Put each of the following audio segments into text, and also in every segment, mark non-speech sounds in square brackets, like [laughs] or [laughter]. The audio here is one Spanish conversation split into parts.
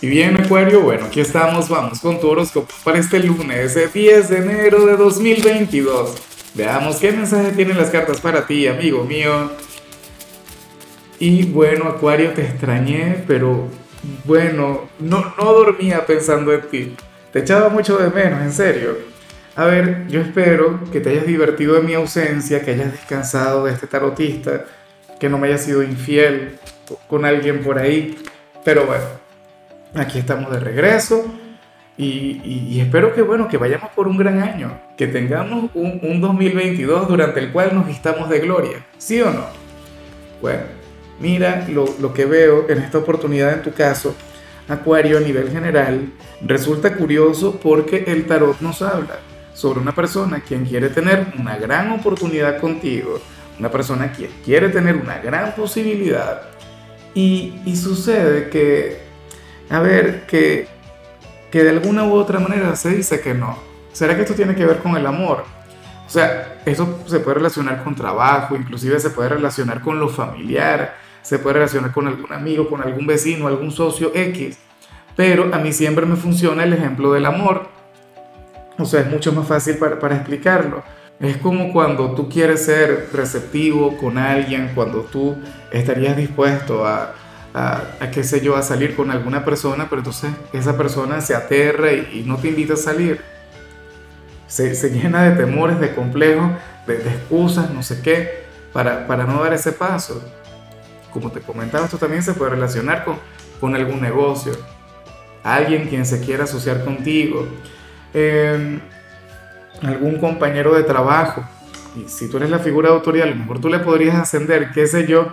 Y bien, Acuario, bueno, aquí estamos, vamos con tu horóscopo para este lunes, 10 de enero de 2022. Veamos qué mensaje tienen las cartas para ti, amigo mío. Y bueno, Acuario, te extrañé, pero bueno, no, no dormía pensando en ti. Te echaba mucho de menos, en serio. A ver, yo espero que te hayas divertido en mi ausencia, que hayas descansado de este tarotista, que no me hayas sido infiel con alguien por ahí. Pero bueno, aquí estamos de regreso y, espero que, bueno, que vayamos por un gran año, que tengamos un, 2022 durante el cual nos vistamos de gloria, ¿sí o no? Bueno, mira lo, lo que veo en esta oportunidad en tu caso, Acuario a nivel general, resulta curioso porque el tarot nos habla sobre una persona quien quiere tener una gran oportunidad contigo, una persona quien quiere tener una gran posibilidad y, y sucede que a ver, que, que de alguna u otra manera se dice que no. ¿Será que esto tiene que ver con el amor? O sea, eso se puede relacionar con trabajo, inclusive se puede relacionar con lo familiar, se puede relacionar con algún amigo, con algún vecino, algún socio X. Pero a mí siempre me funciona el ejemplo del amor. O sea, es mucho más fácil para, para explicarlo. Es como cuando tú quieres ser receptivo con alguien, cuando tú estarías dispuesto a, a, qué sé yo, a salir con alguna persona, pero entonces esa persona se aterra y, no te invita a salir. Se, se, llena de temores, de complejos, de, excusas, no sé qué, para, para, no dar ese paso. Como te comentaba, esto también se puede relacionar con, con algún negocio, alguien quien se quiera asociar contigo, em, algún compañero de trabajo. Y si tú eres la figura de autoridad, a lo mejor tú le podrías ascender, qué sé yo,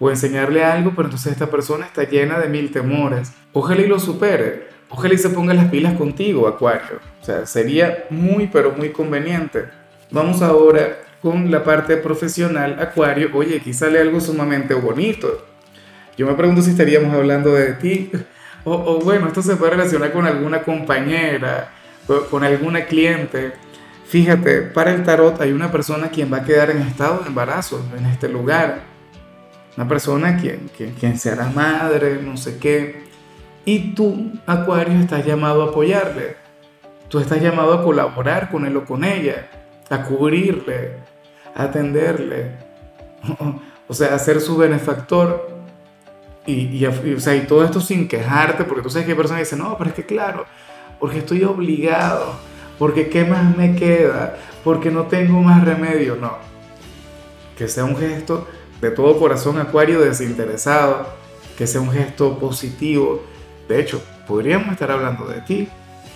o enseñarle algo, pero entonces esta persona está llena de mil temores. Ojalá y lo supere, ojalá y se ponga las pilas contigo, Acuario. O sea, sería muy, pero muy conveniente. Vamos ahora con la parte profesional, Acuario. Oye, aquí sale algo sumamente bonito. Yo me pregunto si estaríamos hablando de ti. [laughs] O, o bueno, esto se puede relacionar con alguna compañera, con alguna cliente. Fíjate, para el tarot hay una persona quien va a quedar en estado de embarazo en este lugar una persona quien, quien, quien será madre, no sé qué. Y tú, Acuario, estás llamado a apoyarle. Tú estás llamado a colaborar con él o con ella, a cubrirle, a atenderle. [laughs] O sea, a ser su benefactor. Y, y, o sea, y todo esto sin quejarte, porque tú sabes que hay personas que dicen, no, pero es que claro, porque estoy obligado, porque qué más me queda, porque no tengo más remedio. No, que sea un gesto de todo corazón acuario desinteresado, que sea un gesto positivo. De hecho, podríamos estar hablando de ti,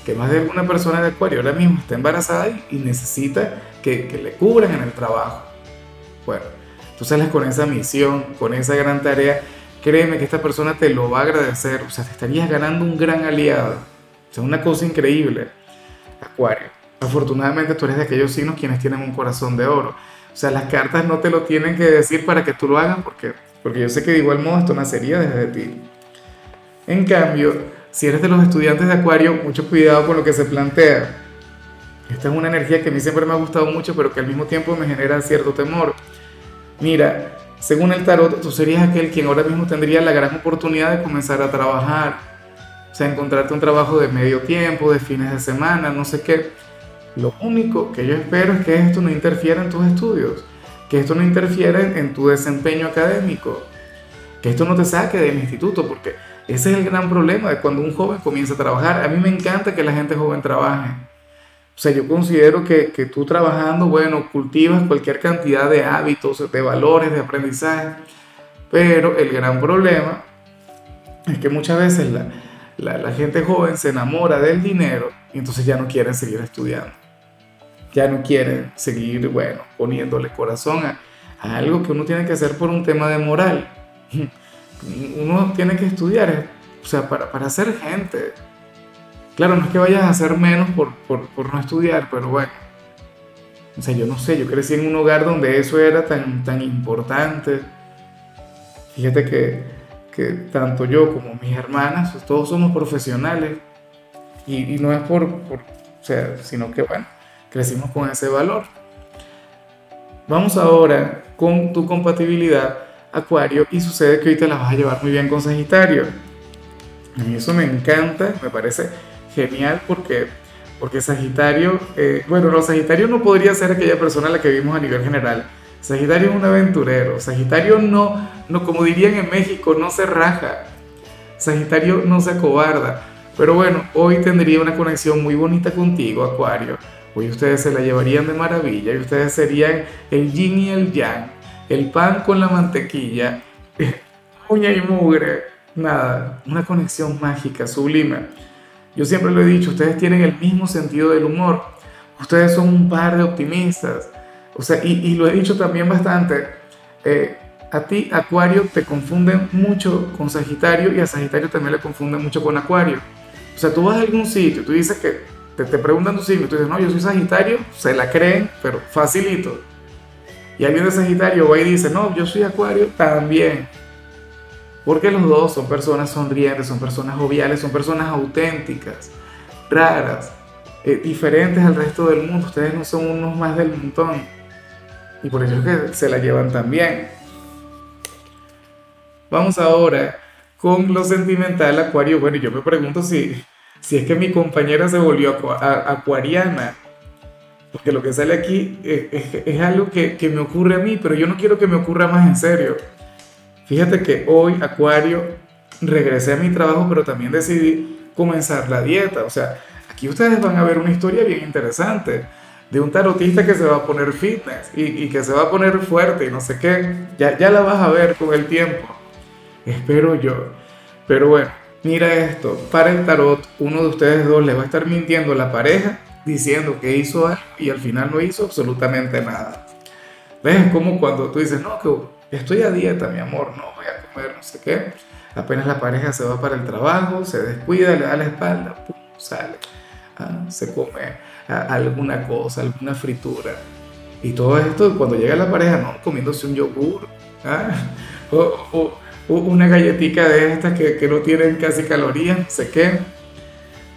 que más de alguna persona de acuario ahora mismo está embarazada y necesita que, que le cubran en el trabajo. Bueno, tú sales con esa misión, con esa gran tarea, créeme que esta persona te lo va a agradecer, o sea, te estarías ganando un gran aliado. O sea, una cosa increíble. Acuario, afortunadamente tú eres de aquellos signos quienes tienen un corazón de oro. O sea, las cartas no te lo tienen que decir para que tú lo hagas porque, porque yo sé que de igual modo esto nacería desde ti. En cambio, si eres de los estudiantes de Acuario, mucho cuidado con lo que se plantea. Esta es una energía que a mí siempre me ha gustado mucho, pero que al mismo tiempo me genera cierto temor. Mira, según el tarot, tú serías aquel quien ahora mismo tendría la gran oportunidad de comenzar a trabajar. O sea, encontrarte un trabajo de medio tiempo, de fines de semana, no sé qué lo único que yo espero es que esto no interfiera en tus estudios, que esto no interfiera en, tu desempeño académico, que esto no te saque del instituto, porque ese es el gran problema de cuando un joven comienza a trabajar. A mí me encanta que la gente joven trabaje. O sea, yo considero que, que tú trabajando, bueno, cultivas cualquier cantidad de hábitos, de valores, de aprendizaje, pero el gran problema es que muchas veces la, la, la gente joven se enamora del dinero y entonces ya no quieren seguir estudiando ya no quieren seguir, bueno, poniéndole corazón a, algo que uno tiene que hacer por un tema de moral. [laughs] Uno tiene que estudiar, o sea, para, para ser gente. Claro, no es que vayas a hacer menos por, por, por, no estudiar, pero bueno. O sea, yo no sé, yo crecí en un hogar donde eso era tan, tan importante. Fíjate que, que tanto yo como mis hermanas, todos somos profesionales. Y, y no es por, por, o sea, sino que bueno, crecimos con ese valor. Vamos ahora con tu compatibilidad Acuario y sucede que hoy te la vas a llevar muy bien con Sagitario. A mí eso me encanta, me parece genial porque, porque Sagitario, eh, bueno, no, Sagitario no podría ser aquella persona a la que vimos a nivel general. Sagitario es un aventurero. Sagitario no, no, como dirían en México, no se raja. Sagitario no se acobarda. Pero bueno, hoy tendría una conexión muy bonita contigo, Acuario. Hoy ustedes se la llevarían de maravilla y ustedes serían el yin y el yang, el pan con la mantequilla, [laughs] uña y mugre, nada, una conexión mágica, sublime. Yo siempre lo he dicho, ustedes tienen el mismo sentido del humor, ustedes son un par de optimistas, o sea, y, lo he dicho también bastante, eh, a ti Acuario te confunden mucho con Sagitario y a Sagitario también le confunden mucho con Acuario. O sea, tú vas a algún sitio, tú dices que te, te preguntan tu signo, tú dices, no, yo soy Sagitario, se la creen, pero facilito. Y alguien de Sagitario va y dice, no, yo soy Acuario, también. Porque los dos son personas sonrientes, son personas joviales, son personas auténticas, raras, eh, diferentes al resto del mundo. Ustedes no son unos más del montón. Y por eso es que se la llevan tan bien. Vamos ahora con lo sentimental, Acuario. Bueno, yo me pregunto si si es que mi compañera se volvió acuariana. Porque lo que sale aquí es, algo que, que, me ocurre a mí, pero yo no quiero que me ocurra más en serio. Fíjate que hoy, Acuario, regresé a mi trabajo, pero también decidí comenzar la dieta. O sea, aquí ustedes van a ver una historia bien interesante de un tarotista que se va a poner fitness y, y que se va a poner fuerte y no sé qué. Ya, ya la vas a ver con el tiempo. Espero yo. Pero bueno, Mira esto, para el tarot, uno de ustedes dos le va a estar mintiendo a la pareja diciendo que hizo algo y al final no hizo absolutamente nada. ¿Ves? Como cuando tú dices, no, que estoy a dieta, mi amor, no voy a comer, no sé qué. Apenas la pareja se va para el trabajo, se descuida, le da la espalda, pum, sale. Ah, se come ah, alguna cosa, alguna fritura. Y todo esto, cuando llega la pareja, no, comiéndose un yogur. ¿ah? [laughs] o, una galletita de estas que, no tienen casi calorías, sé qué.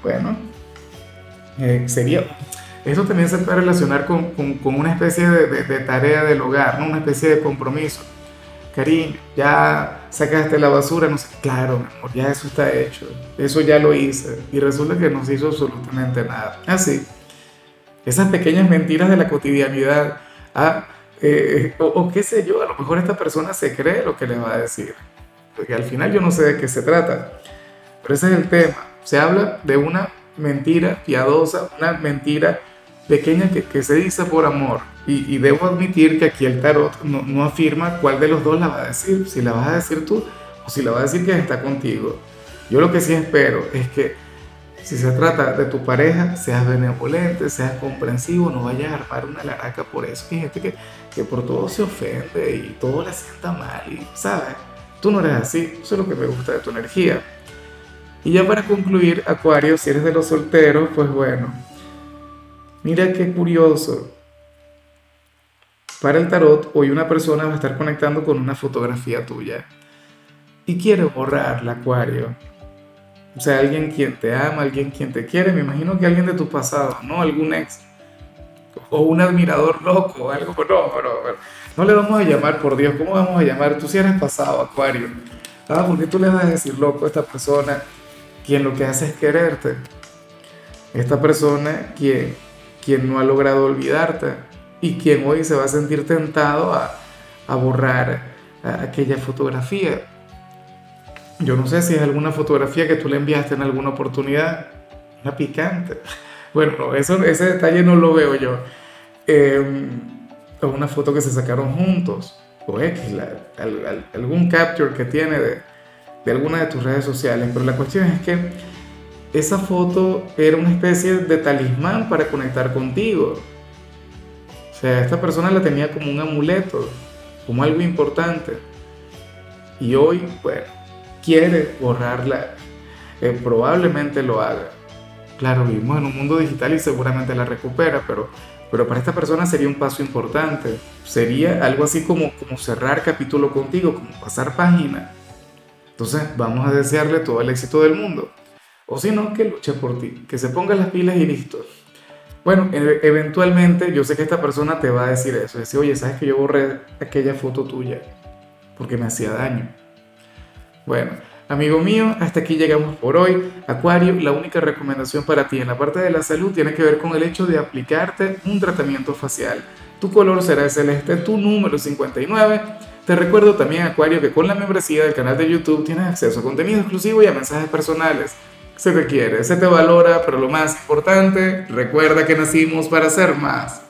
Bueno, eh, sería... Esto también se puede relacionar con, una especie de, tarea del hogar, una especie de compromiso. Cariño, ya sacaste la basura, no sé, claro, ya eso está hecho, eso ya lo hice, y resulta que no se hizo absolutamente nada. Así, esas pequeñas mentiras de la cotidianidad, ah, eh, o, o, qué sé yo, a lo mejor esta persona se cree lo que le va a decir porque al final yo no sé de qué se trata. Pero ese es el tema. Se habla de una mentira piadosa, una mentira pequeña que, se dice por amor. Y, debo admitir que aquí el tarot no, no, afirma cuál de los dos la va a decir, si la vas a decir tú o si la va a decir que está contigo. Yo lo que sí espero es que si se trata de tu pareja, seas benevolente, seas comprensivo, no vayas a armar una laraca por eso. Hay gente que, que por todo se ofende y todo le sienta mal, y, ¿sabes? Tú no eres así, eso es lo que me gusta de tu energía. Y ya para concluir, Acuario, si eres de los solteros, pues bueno, mira qué curioso. Para el tarot, hoy una persona va a estar conectando con una fotografía tuya y quiere borrarla, Acuario. O sea, alguien quien te ama, alguien quien te quiere, me imagino que alguien de tu pasado, ¿no? Algún ex. O un admirador loco, algo, pero no, pero, no le vamos a llamar por Dios, ¿cómo vamos a llamar? Tú si eres pasado, Acuario. Ah, porque tú le vas a decir loco a esta persona quien lo que hace es quererte. Esta persona quien, quien no ha logrado olvidarte y quien hoy se va a sentir tentado a, a borrar aquella fotografía. Yo no sé si es alguna fotografía que tú le enviaste en alguna oportunidad, una picante. Bueno, ese detalle no lo veo yo. Eh, una foto que se sacaron juntos, o X, algún capture que tiene de, de alguna de tus redes sociales, pero la cuestión es que esa foto era una especie de talismán para conectar contigo. O sea, esta persona la tenía como un amuleto, como algo importante. Y hoy, bueno, quiere borrarla. Eh, probablemente lo haga. Claro, vivimos en un mundo digital y seguramente la recupera, pero pero para esta persona sería un paso importante. Sería algo así como, como cerrar capítulo contigo, como pasar página. Entonces vamos a desearle todo el éxito del mundo. O si no, que luche por ti, que se ponga las pilas y listo. Bueno, e, eventualmente yo sé que esta persona te va a decir eso. Decir, oye, ¿sabes que yo borré aquella foto tuya? Porque me hacía daño. Bueno, Amigo mío, hasta aquí llegamos por hoy. Acuario, la única recomendación para ti en la parte de la salud tiene que ver con el hecho de aplicarte un tratamiento facial. Tu color será el celeste, tu número 59. Te recuerdo también, Acuario, que con la membresía del canal de YouTube tienes acceso a contenido exclusivo y a mensajes personales. Se te quiere, se te valora, pero lo más importante, recuerda que nacimos para ser más.